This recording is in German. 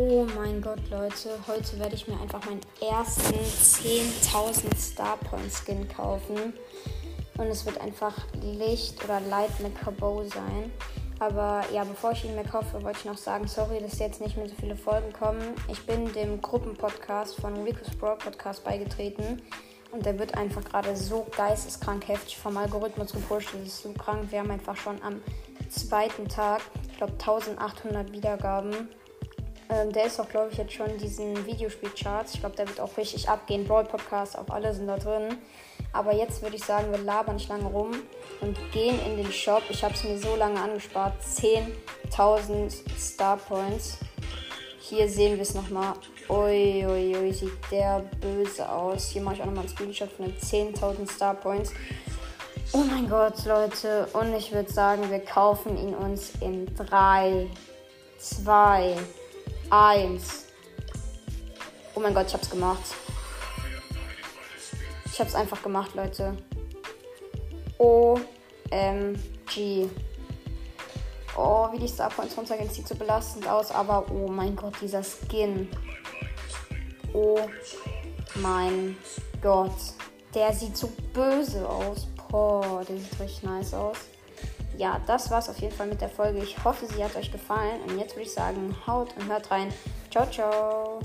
Oh mein Gott, Leute. Heute werde ich mir einfach meinen ersten 10.000 Star Point Skin kaufen. Und es wird einfach Licht oder Light Bow sein. Aber ja, bevor ich ihn mir kaufe, wollte ich noch sagen, sorry, dass jetzt nicht mehr so viele Folgen kommen. Ich bin dem Gruppenpodcast von Rico's Brawl Podcast beigetreten. Und der wird einfach gerade so geisteskrank heftig vom Algorithmus gepusht. Das ist so krank. Wir haben einfach schon am zweiten Tag, ich glaube, 1800 Wiedergaben. Ähm, der ist auch, glaube ich, jetzt schon in diesen Videospielcharts. Ich glaube, der wird auch richtig abgehen. Brawl Podcast, auch alle sind da drin. Aber jetzt würde ich sagen, wir labern nicht lange rum und gehen in den Shop. Ich habe es mir so lange angespart. 10.000 Star Points. Hier sehen wir es nochmal. Uiuiui, ui, sieht der böse aus. Hier mache ich auch nochmal ein Screenshot von den 10.000 Star Points. Oh mein Gott, Leute. Und ich würde sagen, wir kaufen ihn uns in 3, 2, 1. Oh mein Gott, ich hab's gemacht. Ich hab's einfach gemacht, Leute. OMG. Oh, wie die Star Points runtergehen, sieht so belastend aus. Aber oh mein Gott, dieser Skin. Oh mein Gott. Der sieht so böse aus. Boah, der sieht richtig nice aus. Ja, das war's auf jeden Fall mit der Folge. Ich hoffe, sie hat euch gefallen. Und jetzt würde ich sagen, haut und hört rein. Ciao, ciao.